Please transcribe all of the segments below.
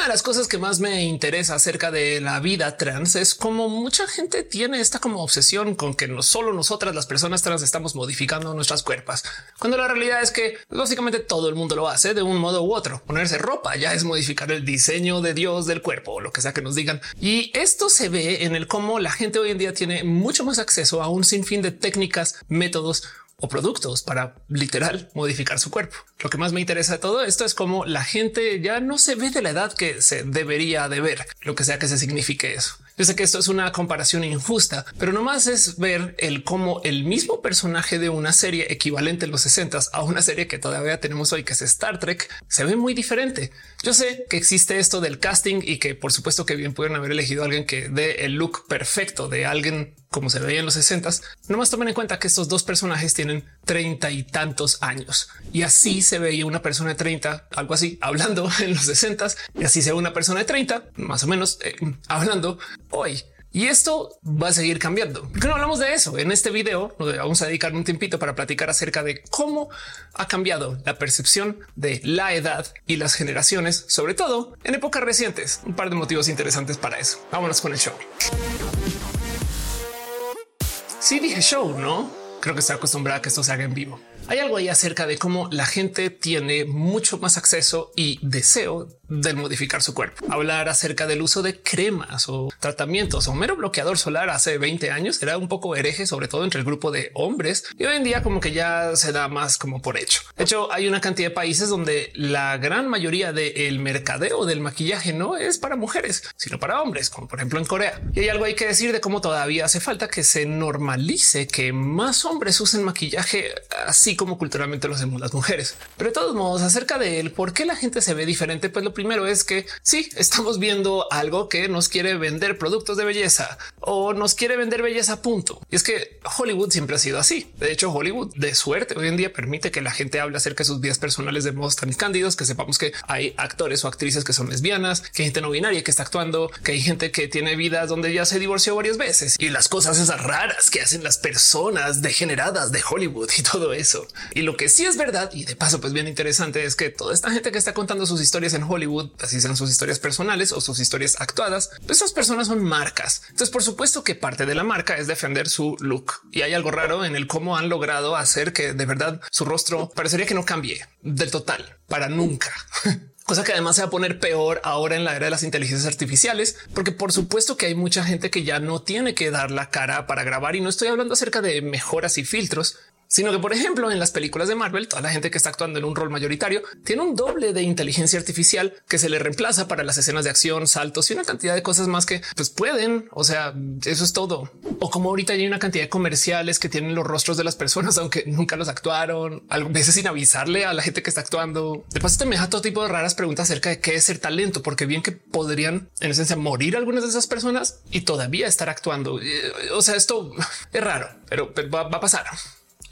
una de las cosas que más me interesa acerca de la vida trans es como mucha gente tiene esta como obsesión con que no solo nosotras las personas trans estamos modificando nuestras cuerpos, cuando la realidad es que básicamente todo el mundo lo hace de un modo u otro. Ponerse ropa ya es modificar el diseño de Dios del cuerpo o lo que sea que nos digan. Y esto se ve en el cómo la gente hoy en día tiene mucho más acceso a un sinfín de técnicas, métodos o productos para literal modificar su cuerpo. Lo que más me interesa de todo esto es cómo la gente ya no se ve de la edad que se debería de ver, lo que sea que se signifique eso. Yo sé que esto es una comparación injusta, pero nomás es ver el cómo el mismo personaje de una serie equivalente en los 60 a una serie que todavía tenemos hoy, que es Star Trek, se ve muy diferente. Yo sé que existe esto del casting y que por supuesto que bien pueden haber elegido a alguien que dé el look perfecto de alguien como se veía en los 60 nomás tomen en cuenta que estos dos personajes tienen treinta y tantos años y así se veía una persona de 30, algo así, hablando en los 60 y así se ve una persona de 30, más o menos eh, hablando hoy. Y esto va a seguir cambiando. ¿Por qué no hablamos de eso? En este video nos vamos a dedicar un tiempito para platicar acerca de cómo ha cambiado la percepción de la edad y las generaciones, sobre todo en épocas recientes. Un par de motivos interesantes para eso. Vámonos con el show. Sí dije show, ¿no? Creo que está acostumbrada a que esto se haga en vivo. Hay algo ahí acerca de cómo la gente tiene mucho más acceso y deseo de modificar su cuerpo. Hablar acerca del uso de cremas o tratamientos o mero bloqueador solar hace 20 años era un poco hereje, sobre todo entre el grupo de hombres y hoy en día como que ya se da más como por hecho. De hecho, hay una cantidad de países donde la gran mayoría del mercadeo del maquillaje no es para mujeres, sino para hombres, como por ejemplo en Corea. Y hay algo hay que decir de cómo todavía hace falta que se normalice que más hombres usen maquillaje así como culturalmente lo hacemos las mujeres. Pero de todos modos, acerca de él, por qué la gente se ve diferente, pues lo primero es que sí, estamos viendo algo que nos quiere vender productos de belleza o nos quiere vender belleza punto. Y es que Hollywood siempre ha sido así. De hecho, Hollywood de suerte hoy en día permite que la gente hable acerca de sus vidas personales de modos tan cándidos que sepamos que hay actores o actrices que son lesbianas, que hay gente no binaria que está actuando, que hay gente que tiene vidas donde ya se divorció varias veces y las cosas esas raras que hacen las personas degeneradas de Hollywood y todo eso. Y lo que sí es verdad y de paso pues bien interesante es que toda esta gente que está contando sus historias en Hollywood, así sean sus historias personales o sus historias actuadas, pues esas personas son marcas. Entonces por supuesto que parte de la marca es defender su look y hay algo raro en el cómo han logrado hacer que de verdad su rostro parecería que no cambie del total para nunca. cosa que además se va a poner peor ahora en la era de las inteligencias artificiales, porque por supuesto que hay mucha gente que ya no tiene que dar la cara para grabar y no estoy hablando acerca de mejoras y filtros, sino que, por ejemplo, en las películas de Marvel, toda la gente que está actuando en un rol mayoritario tiene un doble de inteligencia artificial que se le reemplaza para las escenas de acción, saltos y una cantidad de cosas más que pues pueden. O sea, eso es todo. O como ahorita hay una cantidad de comerciales que tienen los rostros de las personas, aunque nunca los actuaron, a veces sin avisarle a la gente que está actuando. De paso, te me deja todo tipo de raras preguntas acerca de qué es ser talento, porque bien que podrían en esencia morir algunas de esas personas y todavía estar actuando. Eh, o sea, esto es raro, pero va a pasar.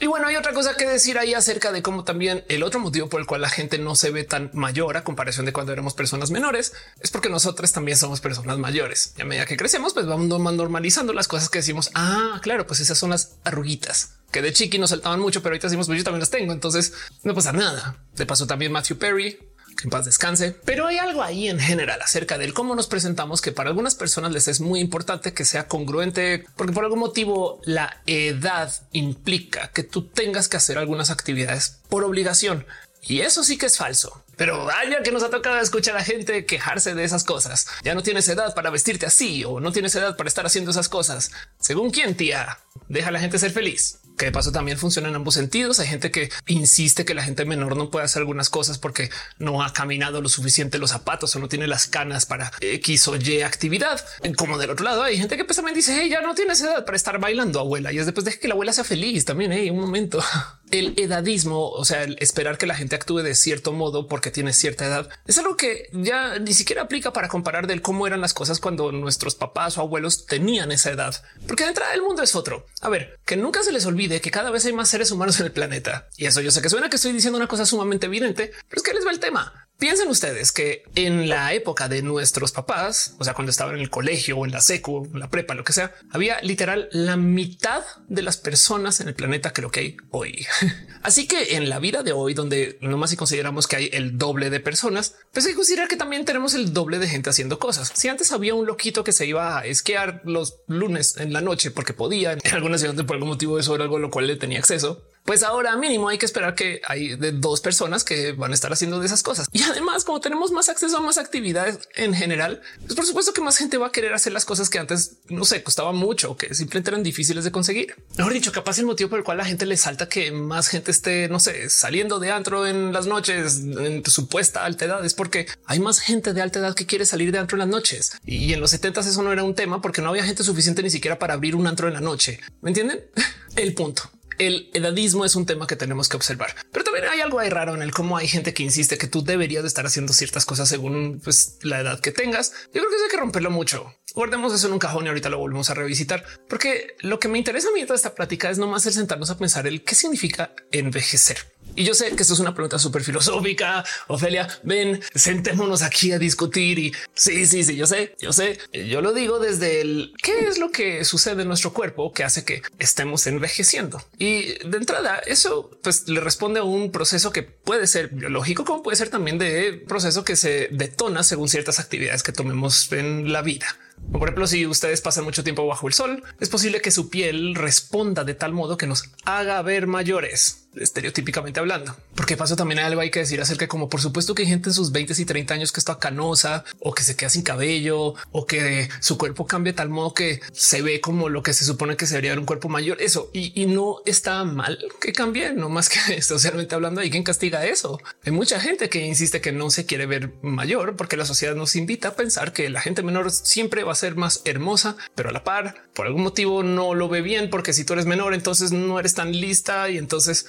Y bueno, hay otra cosa que decir ahí acerca de cómo también el otro motivo por el cual la gente no se ve tan mayor a comparación de cuando éramos personas menores es porque nosotros también somos personas mayores. Y a medida que crecemos, pues vamos normalizando las cosas que decimos. Ah, claro, pues esas son las arruguitas que de chiqui nos saltaban mucho, pero ahorita decimos, pues yo también las tengo. Entonces no pasa nada. De paso, también Matthew Perry en paz descanse. Pero hay algo ahí en general acerca del cómo nos presentamos que para algunas personas les es muy importante que sea congruente, porque por algún motivo la edad implica que tú tengas que hacer algunas actividades por obligación. Y eso sí que es falso. Pero vaya que nos ha tocado escuchar a gente quejarse de esas cosas. Ya no tienes edad para vestirte así o no tienes edad para estar haciendo esas cosas. Según quién, tía, deja a la gente ser feliz que de paso también funciona en ambos sentidos. Hay gente que insiste que la gente menor no puede hacer algunas cosas porque no ha caminado lo suficiente los zapatos o no tiene las canas para X o Y actividad. Como del otro lado hay gente que también dice hey, ya no tienes edad para estar bailando abuela y es después de que la abuela sea feliz también. Hey, un momento. El edadismo, o sea, el esperar que la gente actúe de cierto modo porque tiene cierta edad, es algo que ya ni siquiera aplica para comparar del cómo eran las cosas cuando nuestros papás o abuelos tenían esa edad, porque de entrada el mundo es otro. A ver, que nunca se les olvide de que cada vez hay más seres humanos en el planeta. Y eso yo sé que suena que estoy diciendo una cosa sumamente evidente, pero es que les va el tema. Piensen ustedes que en la época de nuestros papás, o sea, cuando estaban en el colegio o en la secu, en la prepa, lo que sea, había literal la mitad de las personas en el planeta que lo que hay hoy. Así que en la vida de hoy, donde nomás si consideramos que hay el doble de personas, pues hay que considerar que también tenemos el doble de gente haciendo cosas. Si antes había un loquito que se iba a esquiar los lunes en la noche porque podía, en algunas ciudades por algún motivo eso era algo a lo cual le tenía acceso, pues ahora mínimo hay que esperar que hay de dos personas que van a estar haciendo de esas cosas. Y además, como tenemos más acceso a más actividades en general, pues por supuesto que más gente va a querer hacer las cosas que antes no sé, costaba mucho, que simplemente eran difíciles de conseguir. Mejor dicho, capaz el motivo por el cual la gente le salta que más gente esté, no sé, saliendo de antro en las noches en supuesta alta edad es porque hay más gente de alta edad que quiere salir de antro en las noches. Y en los 70 eso no era un tema porque no había gente suficiente ni siquiera para abrir un antro en la noche. ¿Me entienden? El punto el edadismo es un tema que tenemos que observar, pero también hay algo ahí raro en el cómo hay gente que insiste que tú deberías de estar haciendo ciertas cosas según pues, la edad que tengas. Yo creo que eso hay que romperlo mucho. Guardemos eso en un cajón y ahorita lo volvemos a revisitar, porque lo que me interesa a mí de esta plática es no más el sentarnos a pensar el qué significa envejecer. Y yo sé que esto es una pregunta súper filosófica. Ofelia, ven, sentémonos aquí a discutir y sí, sí, sí, yo sé, yo sé, yo lo digo desde el qué es lo que sucede en nuestro cuerpo que hace que estemos envejeciendo. Y de entrada, eso pues le responde a un proceso que puede ser biológico, como puede ser también de proceso que se detona según ciertas actividades que tomemos en la vida. Por ejemplo, si ustedes pasan mucho tiempo bajo el sol, es posible que su piel responda de tal modo que nos haga ver mayores estereotípicamente hablando. Porque paso también hay algo hay que decir acerca como por supuesto que hay gente en sus 20 y 30 años que está canosa o que se queda sin cabello o que su cuerpo cambia de tal modo que se ve como lo que se supone que sería un cuerpo mayor. Eso y, no está mal que cambie, no más que socialmente hablando. Hay quien castiga eso. Hay mucha gente que insiste que no se quiere ver mayor porque la sociedad nos invita a pensar que la gente menor siempre va a ser más hermosa, pero a la par por algún motivo no lo ve bien porque si tú eres menor, entonces no eres tan lista y entonces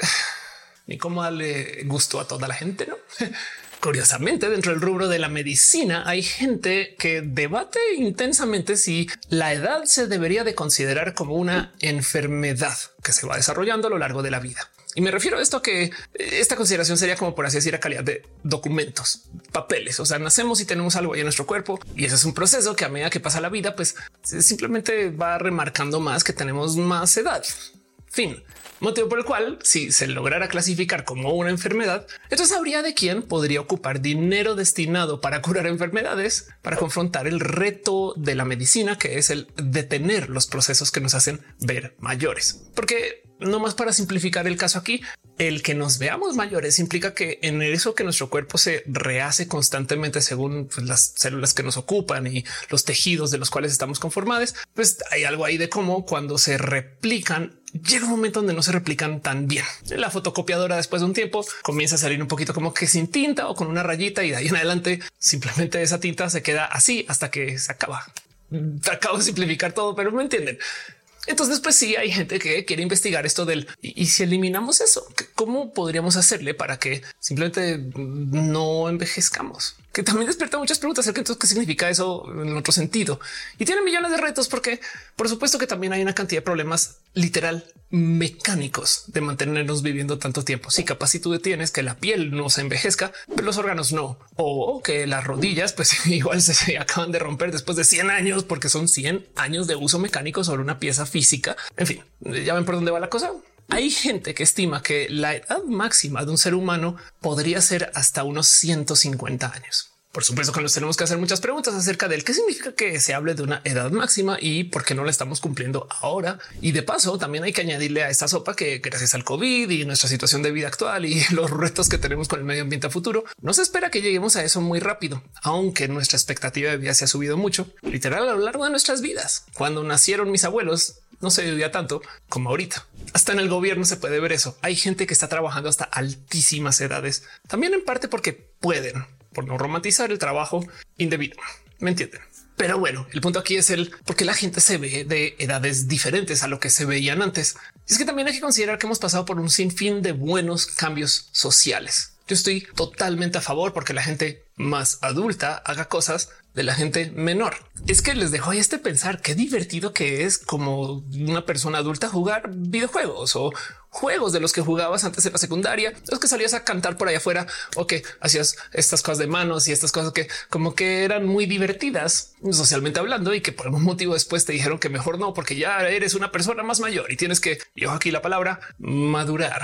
ni cómo darle gusto a toda la gente, ¿no? Curiosamente, dentro del rubro de la medicina hay gente que debate intensamente si la edad se debería de considerar como una enfermedad que se va desarrollando a lo largo de la vida. Y me refiero a esto que esta consideración sería como por así decir a calidad de documentos, papeles. O sea, nacemos y tenemos algo ahí en nuestro cuerpo y ese es un proceso que a medida que pasa la vida, pues simplemente va remarcando más que tenemos más edad. Fin motivo por el cual si se lograra clasificar como una enfermedad, entonces habría de quién podría ocupar dinero destinado para curar enfermedades, para confrontar el reto de la medicina, que es el detener los procesos que nos hacen ver mayores. Porque no más para simplificar el caso aquí, el que nos veamos mayores implica que en eso que nuestro cuerpo se rehace constantemente según pues, las células que nos ocupan y los tejidos de los cuales estamos conformados, pues hay algo ahí de cómo cuando se replican llega un momento donde no se replican tan bien. La fotocopiadora después de un tiempo comienza a salir un poquito como que sin tinta o con una rayita y de ahí en adelante simplemente esa tinta se queda así hasta que se acaba. Acabo de simplificar todo, pero me entienden. Entonces, pues sí, hay gente que quiere investigar esto del y, si eliminamos eso, ¿cómo podríamos hacerle para que simplemente no envejezcamos? Que también despierta muchas preguntas acerca de qué significa eso en otro sentido y tiene millones de retos, porque por supuesto que también hay una cantidad de problemas literal mecánicos de mantenernos viviendo tanto tiempo. Si capaz si tú detienes que la piel no se envejezca, los órganos no, o que las rodillas pues igual se acaban de romper después de 100 años porque son 100 años de uso mecánico sobre una pieza física. En fin, ya ven por dónde va la cosa. Hay gente que estima que la edad máxima de un ser humano podría ser hasta unos 150 años. Por supuesto que nos tenemos que hacer muchas preguntas acerca del qué significa que se hable de una edad máxima y por qué no la estamos cumpliendo ahora. Y de paso, también hay que añadirle a esta sopa que gracias al COVID y nuestra situación de vida actual y los retos que tenemos con el medio ambiente a futuro, no se espera que lleguemos a eso muy rápido, aunque nuestra expectativa de vida se ha subido mucho, literal a lo largo de nuestras vidas. Cuando nacieron mis abuelos, no se vivía tanto como ahorita. Hasta en el gobierno se puede ver eso. Hay gente que está trabajando hasta altísimas edades, también en parte porque pueden por no romantizar el trabajo indebido. ¿Me entienden? Pero bueno, el punto aquí es el por qué la gente se ve de edades diferentes a lo que se veían antes. es que también hay que considerar que hemos pasado por un sinfín de buenos cambios sociales. Yo estoy totalmente a favor porque la gente más adulta haga cosas de la gente menor. Es que les dejo este pensar qué divertido que es como una persona adulta jugar videojuegos o juegos de los que jugabas antes de la secundaria, los que salías a cantar por allá afuera o que hacías estas cosas de manos y estas cosas que como que eran muy divertidas socialmente hablando y que por algún motivo después te dijeron que mejor no, porque ya eres una persona más mayor y tienes que, yo aquí la palabra, madurar.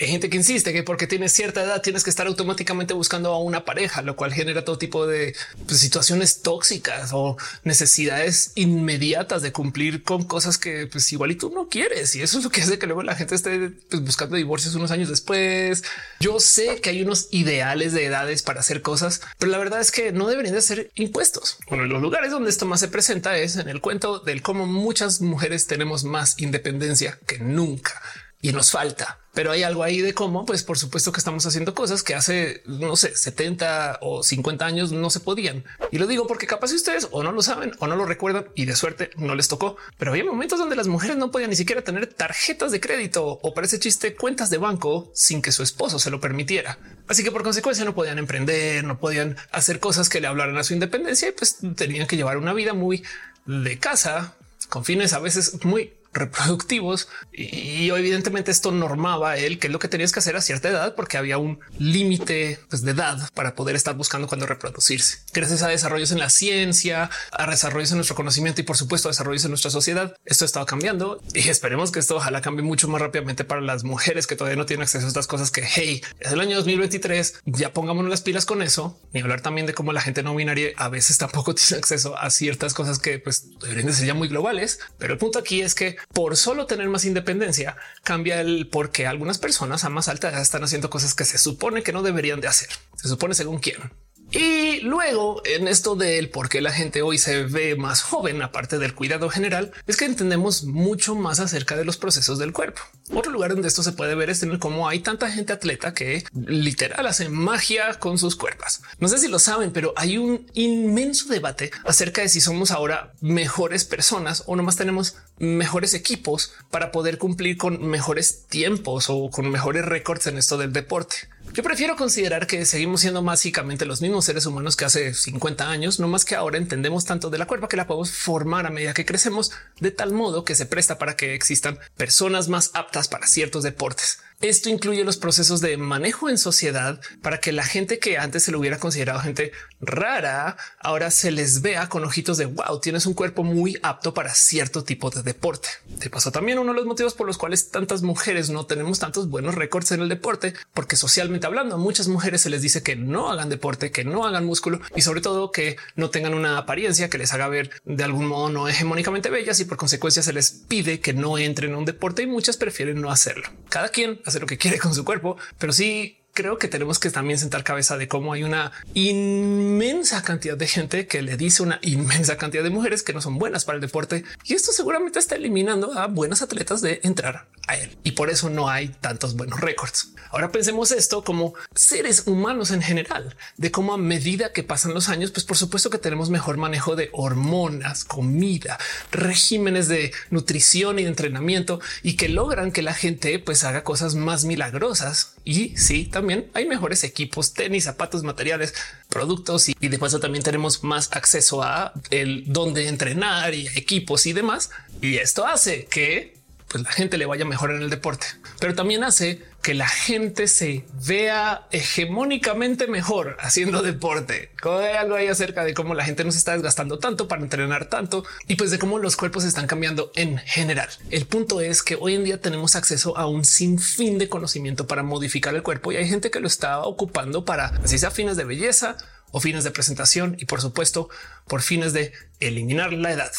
Hay gente que insiste que porque tienes cierta edad tienes que estar automáticamente buscando a una pareja, lo cual genera todo tipo de pues, situaciones tóxicas o necesidades inmediatas de cumplir con cosas que pues igual y tú no quieres. Y eso es lo que hace que luego la gente esté pues, buscando divorcios unos años después. Yo sé que hay unos ideales de edades para hacer cosas, pero la verdad es que no deberían de ser impuestos. Uno de los lugares donde esto más se presenta es en el cuento del cómo muchas mujeres tenemos más independencia que nunca y nos falta pero hay algo ahí de cómo, pues por supuesto que estamos haciendo cosas que hace, no sé, 70 o 50 años no se podían. Y lo digo porque capaz ustedes o no lo saben o no lo recuerdan y de suerte no les tocó, pero había momentos donde las mujeres no podían ni siquiera tener tarjetas de crédito o para ese chiste cuentas de banco sin que su esposo se lo permitiera. Así que por consecuencia no podían emprender, no podían hacer cosas que le hablaran a su independencia y pues tenían que llevar una vida muy de casa con fines a veces muy reproductivos y evidentemente esto normaba él que lo que tenías que hacer a cierta edad porque había un límite pues, de edad para poder estar buscando cuando reproducirse. Gracias a desarrollos en la ciencia, a desarrollos en nuestro conocimiento y por supuesto a desarrollos en nuestra sociedad, esto ha estado cambiando y esperemos que esto ojalá cambie mucho más rápidamente para las mujeres que todavía no tienen acceso a estas cosas que hey, es el año 2023, ya pongámonos las pilas con eso y hablar también de cómo la gente no binaria a veces tampoco tiene acceso a ciertas cosas que pues deberían de ser ya muy globales. Pero el punto aquí es que por solo tener más independencia cambia el por qué algunas personas a más alta edad están haciendo cosas que se supone que no deberían de hacer. Se supone según quién. Y luego en esto del por qué la gente hoy se ve más joven, aparte del cuidado general, es que entendemos mucho más acerca de los procesos del cuerpo. Otro lugar donde esto se puede ver es en cómo hay tanta gente atleta que literal hace magia con sus cuerpos. No sé si lo saben, pero hay un inmenso debate acerca de si somos ahora mejores personas o nomás tenemos mejores equipos para poder cumplir con mejores tiempos o con mejores récords en esto del deporte. Yo prefiero considerar que seguimos siendo básicamente los mismos seres humanos que hace 50 años, no más que ahora entendemos tanto de la cuerpa que la podemos formar a medida que crecemos de tal modo que se presta para que existan personas más aptas para ciertos deportes. Esto incluye los procesos de manejo en sociedad para que la gente que antes se lo hubiera considerado gente rara, ahora se les vea con ojitos de wow, tienes un cuerpo muy apto para cierto tipo de deporte. Te pasó también uno de los motivos por los cuales tantas mujeres no tenemos tantos buenos récords en el deporte, porque socialmente hablando a muchas mujeres se les dice que no hagan deporte, que no hagan músculo y sobre todo que no tengan una apariencia que les haga ver de algún modo no hegemónicamente bellas y por consecuencia se les pide que no entren en un deporte y muchas prefieren no hacerlo. Cada quien hacer lo que quiere con su cuerpo, pero sí creo que tenemos que también sentar cabeza de cómo hay una inmensa cantidad de gente que le dice una inmensa cantidad de mujeres que no son buenas para el deporte y esto seguramente está eliminando a buenas atletas de entrar a él y por eso no hay tantos buenos récords. Ahora pensemos esto como seres humanos en general, de cómo a medida que pasan los años, pues por supuesto que tenemos mejor manejo de hormonas, comida, regímenes de nutrición y de entrenamiento y que logran que la gente pues haga cosas más milagrosas. Y sí, también hay mejores equipos, tenis, zapatos, materiales, productos y, y de también tenemos más acceso a el dónde entrenar y equipos y demás. Y esto hace que pues la gente le vaya mejor en el deporte, pero también hace que la gente se vea hegemónicamente mejor haciendo deporte. Hay algo ahí acerca de cómo la gente nos está desgastando tanto para entrenar tanto y pues de cómo los cuerpos están cambiando en general. El punto es que hoy en día tenemos acceso a un sinfín de conocimiento para modificar el cuerpo y hay gente que lo está ocupando para así sea fines de belleza o fines de presentación y por supuesto por fines de eliminar la edad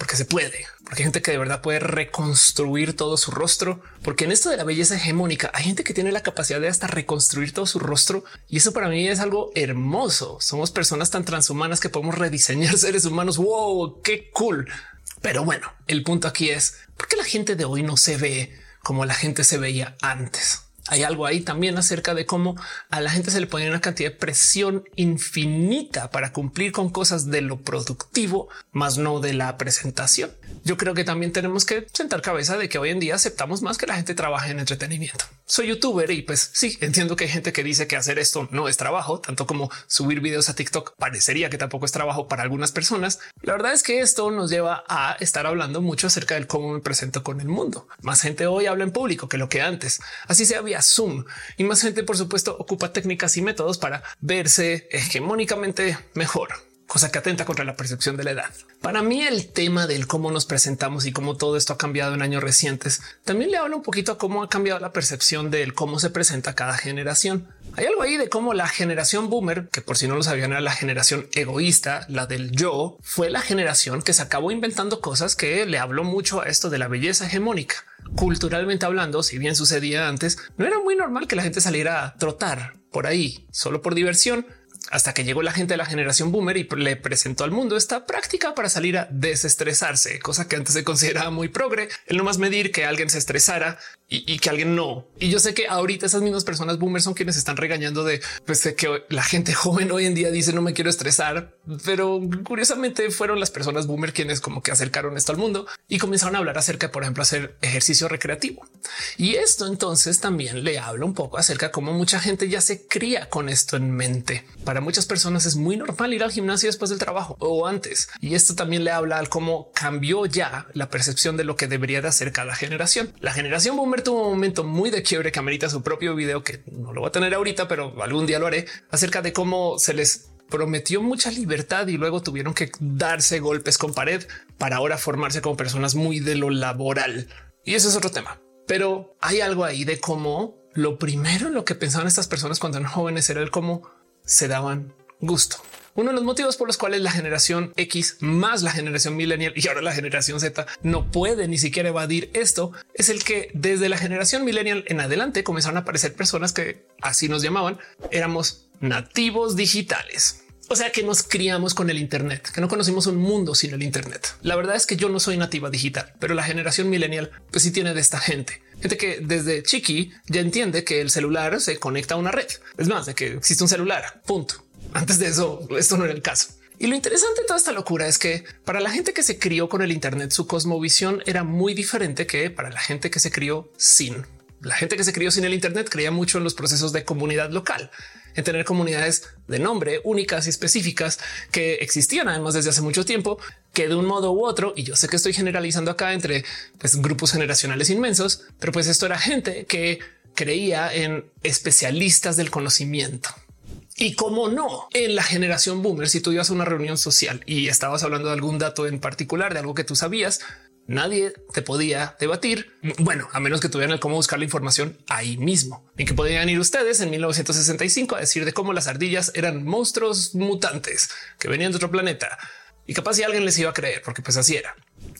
porque se puede, porque hay gente que de verdad puede reconstruir todo su rostro, porque en esto de la belleza hegemónica hay gente que tiene la capacidad de hasta reconstruir todo su rostro y eso para mí es algo hermoso. Somos personas tan transhumanas que podemos rediseñar seres humanos. Wow, qué cool. Pero bueno, el punto aquí es por qué la gente de hoy no se ve como la gente se veía antes. Hay algo ahí también acerca de cómo a la gente se le pone una cantidad de presión infinita para cumplir con cosas de lo productivo, más no de la presentación. Yo creo que también tenemos que sentar cabeza de que hoy en día aceptamos más que la gente trabaje en entretenimiento. Soy youtuber y pues sí, entiendo que hay gente que dice que hacer esto no es trabajo, tanto como subir videos a TikTok parecería que tampoco es trabajo para algunas personas. La verdad es que esto nos lleva a estar hablando mucho acerca del cómo me presento con el mundo. Más gente hoy habla en público que lo que antes. Así sea Zoom y más gente, por supuesto, ocupa técnicas y métodos para verse hegemónicamente mejor cosa que atenta contra la percepción de la edad. Para mí el tema del cómo nos presentamos y cómo todo esto ha cambiado en años recientes también le habla un poquito a cómo ha cambiado la percepción del cómo se presenta cada generación. Hay algo ahí de cómo la generación boomer, que por si no lo sabían era la generación egoísta, la del yo, fue la generación que se acabó inventando cosas que le habló mucho a esto de la belleza hegemónica. Culturalmente hablando, si bien sucedía antes, no era muy normal que la gente saliera a trotar por ahí solo por diversión hasta que llegó la gente de la generación boomer y le presentó al mundo esta práctica para salir a desestresarse, cosa que antes se consideraba muy progre, el no más medir que alguien se estresara y, que alguien no. Y yo sé que ahorita esas mismas personas boomers son quienes están regañando de, pues, que la gente joven hoy en día dice no me quiero estresar, pero curiosamente fueron las personas boomer quienes como que acercaron esto al mundo y comenzaron a hablar acerca de, por ejemplo, hacer ejercicio recreativo. Y esto entonces también le habla un poco acerca de cómo mucha gente ya se cría con esto en mente. Para muchas personas es muy normal ir al gimnasio después del trabajo o antes. Y esto también le habla al cómo cambió ya la percepción de lo que debería de hacer cada generación. La generación boomer tuvo un momento muy de quiebre que amerita su propio video, que no lo voy a tener ahorita, pero algún día lo haré, acerca de cómo se les prometió mucha libertad y luego tuvieron que darse golpes con pared para ahora formarse como personas muy de lo laboral. Y eso es otro tema. Pero hay algo ahí de cómo lo primero en lo que pensaban estas personas cuando eran jóvenes era el cómo se daban gusto. Uno de los motivos por los cuales la generación X más la generación millennial y ahora la generación Z no puede ni siquiera evadir esto es el que desde la generación millennial en adelante comenzaron a aparecer personas que así nos llamaban, éramos nativos digitales. O sea que nos criamos con el Internet, que no conocimos un mundo sin el Internet. La verdad es que yo no soy nativa digital, pero la generación millennial pues sí tiene de esta gente. Gente que desde chiqui ya entiende que el celular se conecta a una red. Es más, de que existe un celular, punto. Antes de eso, esto no era el caso. Y lo interesante de toda esta locura es que para la gente que se crió con el Internet, su cosmovisión era muy diferente que para la gente que se crió sin. La gente que se crió sin el Internet creía mucho en los procesos de comunidad local, en tener comunidades de nombre únicas y específicas que existían además desde hace mucho tiempo, que de un modo u otro, y yo sé que estoy generalizando acá entre pues, grupos generacionales inmensos, pero pues esto era gente que creía en especialistas del conocimiento. Y cómo no, en la generación boomer, si tú ibas a una reunión social y estabas hablando de algún dato en particular, de algo que tú sabías, nadie te podía debatir. Bueno, a menos que tuvieran el cómo buscar la información ahí mismo. En que podían ir ustedes en 1965 a decir de cómo las ardillas eran monstruos mutantes que venían de otro planeta. Y capaz si alguien les iba a creer, porque pues así era.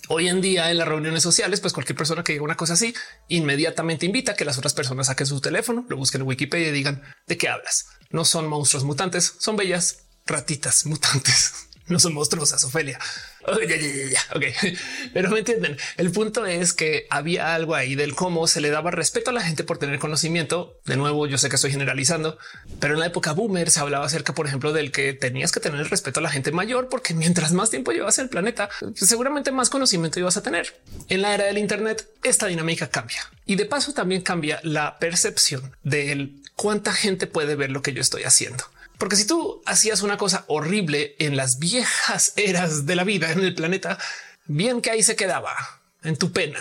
Hoy en día en las reuniones sociales, pues cualquier persona que diga una cosa así, inmediatamente invita a que las otras personas saquen su teléfono, lo busquen en Wikipedia y digan de qué hablas. No son monstruos mutantes, son bellas ratitas mutantes. No son monstruosas, Ofelia. Oh, Ok, pero me entienden. El punto es que había algo ahí del cómo se le daba respeto a la gente por tener conocimiento. De nuevo, yo sé que estoy generalizando, pero en la época boomer se hablaba acerca, por ejemplo, del que tenías que tener respeto a la gente mayor, porque mientras más tiempo llevas en el planeta, seguramente más conocimiento ibas a tener. En la era del Internet, esta dinámica cambia y de paso también cambia la percepción de cuánta gente puede ver lo que yo estoy haciendo. Porque si tú hacías una cosa horrible en las viejas eras de la vida en el planeta, bien que ahí se quedaba en tu pena.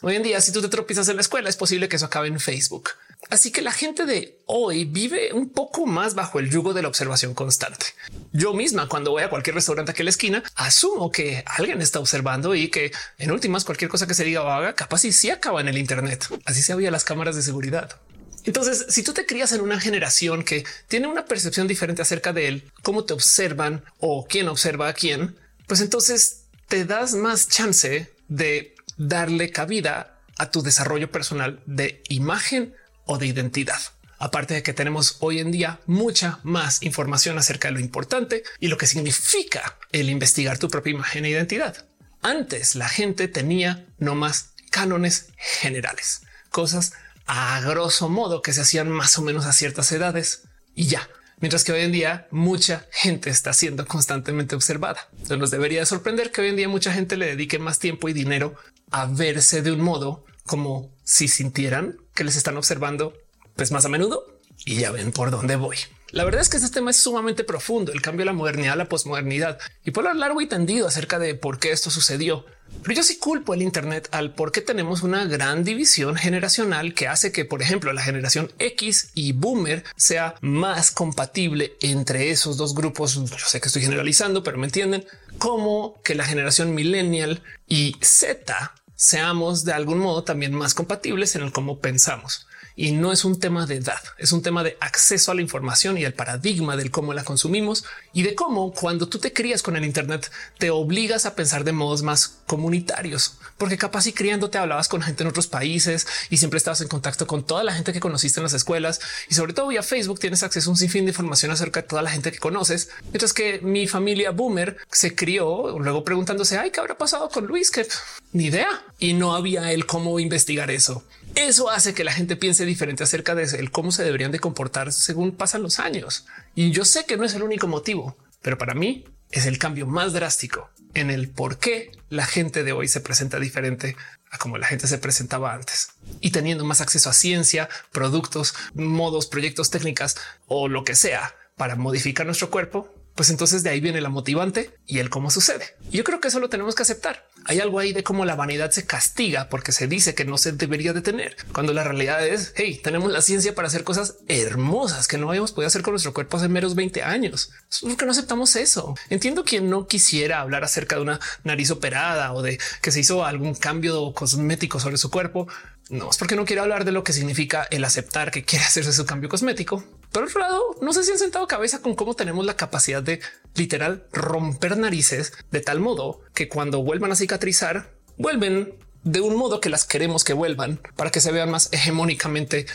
Hoy en día, si tú te tropiezas en la escuela, es posible que eso acabe en Facebook. Así que la gente de hoy vive un poco más bajo el yugo de la observación constante. Yo misma, cuando voy a cualquier restaurante aquí en la esquina, asumo que alguien está observando y que en últimas cualquier cosa que se diga o haga, capaz y sí acaba en el Internet. Así se había las cámaras de seguridad. Entonces, si tú te crías en una generación que tiene una percepción diferente acerca de él, cómo te observan o quién observa a quién, pues entonces te das más chance de darle cabida a tu desarrollo personal de imagen o de identidad. Aparte de que tenemos hoy en día mucha más información acerca de lo importante y lo que significa el investigar tu propia imagen e identidad. Antes la gente tenía no más cánones generales, cosas a grosso modo que se hacían más o menos a ciertas edades y ya. Mientras que hoy en día mucha gente está siendo constantemente observada. Entonces nos debería sorprender que hoy en día mucha gente le dedique más tiempo y dinero a verse de un modo como si sintieran que les están observando pues más a menudo y ya ven por dónde voy. La verdad es que este tema es sumamente profundo, el cambio de la modernidad a la posmodernidad y por lo largo y tendido acerca de por qué esto sucedió. Pero yo sí culpo el Internet al por qué tenemos una gran división generacional que hace que, por ejemplo, la generación X y Boomer sea más compatible entre esos dos grupos. Yo sé que estoy generalizando, pero me entienden como que la generación millennial y Z seamos de algún modo también más compatibles en el cómo pensamos. Y no es un tema de edad, es un tema de acceso a la información y el paradigma del cómo la consumimos y de cómo cuando tú te crías con el Internet te obligas a pensar de modos más comunitarios, porque capaz y criándote hablabas con gente en otros países y siempre estabas en contacto con toda la gente que conociste en las escuelas y sobre todo vía Facebook tienes acceso a un sinfín de información acerca de toda la gente que conoces. Mientras que mi familia boomer se crió luego preguntándose, ay, ¿qué habrá pasado con Luis? Que ni idea y no había él cómo investigar eso. Eso hace que la gente piense diferente acerca de el cómo se deberían de comportar según pasan los años. Y yo sé que no es el único motivo, pero para mí es el cambio más drástico en el por qué la gente de hoy se presenta diferente a como la gente se presentaba antes y teniendo más acceso a ciencia, productos, modos, proyectos, técnicas o lo que sea para modificar nuestro cuerpo pues entonces de ahí viene la motivante y el cómo sucede. Yo creo que eso lo tenemos que aceptar. Hay algo ahí de cómo la vanidad se castiga porque se dice que no se debería detener, cuando la realidad es, hey, tenemos la ciencia para hacer cosas hermosas que no habíamos podido hacer con nuestro cuerpo hace meros 20 años. ¿Por qué no aceptamos eso? Entiendo quien no quisiera hablar acerca de una nariz operada o de que se hizo algún cambio cosmético sobre su cuerpo. No es porque no quiero hablar de lo que significa el aceptar que quiere hacerse su cambio cosmético, por otro lado, no sé si han sentado cabeza con cómo tenemos la capacidad de literal romper narices de tal modo que cuando vuelvan a cicatrizar, vuelven de un modo que las queremos que vuelvan para que se vean más hegemónicamente,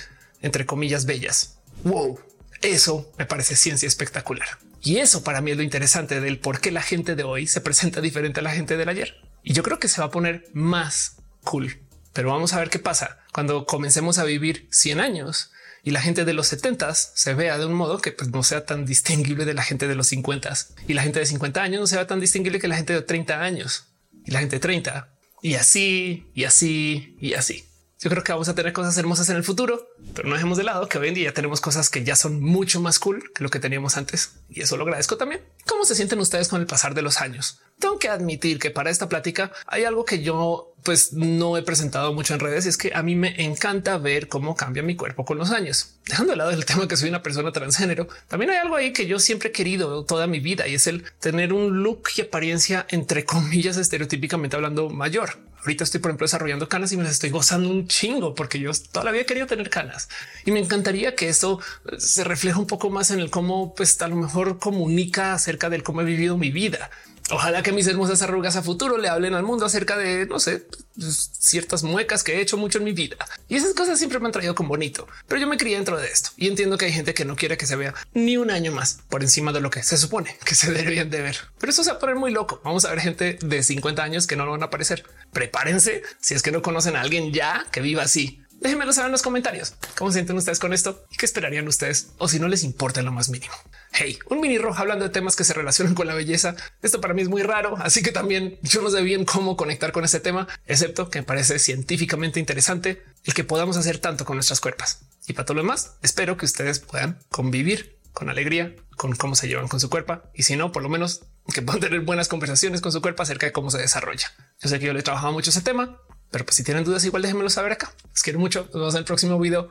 entre comillas, bellas. Wow, eso me parece ciencia espectacular. Y eso para mí es lo interesante del por qué la gente de hoy se presenta diferente a la gente del ayer. Y yo creo que se va a poner más cool. Pero vamos a ver qué pasa cuando comencemos a vivir 100 años y la gente de los 70 se vea de un modo que pues, no sea tan distinguible de la gente de los 50 y la gente de 50 años no sea tan distinguible que la gente de 30 años y la gente de 30 y así y así y así. Yo creo que vamos a tener cosas hermosas en el futuro, pero no dejemos de lado que hoy en día tenemos cosas que ya son mucho más cool que lo que teníamos antes y eso lo agradezco también. ¿Cómo se sienten ustedes con el pasar de los años? Tengo que admitir que para esta plática hay algo que yo pues no he presentado mucho en redes y es que a mí me encanta ver cómo cambia mi cuerpo con los años. Dejando de lado el tema que soy una persona transgénero, también hay algo ahí que yo siempre he querido toda mi vida y es el tener un look y apariencia entre comillas estereotípicamente hablando mayor. Ahorita estoy, por ejemplo, desarrollando canas y me las estoy gozando un chingo porque yo toda la vida he querido tener canas y me encantaría que esto se refleje un poco más en el cómo, pues a lo mejor comunica acerca del cómo he vivido mi vida. Ojalá que mis hermosas arrugas a futuro le hablen al mundo acerca de, no sé, pues, ciertas muecas que he hecho mucho en mi vida. Y esas cosas siempre me han traído con bonito. Pero yo me crié dentro de esto y entiendo que hay gente que no quiere que se vea ni un año más por encima de lo que se supone que se deberían de ver. Pero eso se va a poner muy loco. Vamos a ver gente de 50 años que no van a aparecer. Prepárense si es que no conocen a alguien ya que viva así. Déjenmelo saber en los comentarios. ¿Cómo se sienten ustedes con esto? ¿Y qué esperarían ustedes? O si no les importa lo más mínimo. Hey, un mini rojo hablando de temas que se relacionan con la belleza. Esto para mí es muy raro, así que también yo no sé bien cómo conectar con ese tema, excepto que me parece científicamente interesante el que podamos hacer tanto con nuestras cuerpos. Y para todo lo demás, espero que ustedes puedan convivir con alegría, con cómo se llevan con su cuerpo y si no, por lo menos que puedan tener buenas conversaciones con su cuerpo acerca de cómo se desarrolla. Yo sé que yo le he trabajado mucho ese tema, pero pues si tienen dudas, igual déjenmelo saber acá. Los quiero mucho. Nos vemos en el próximo video.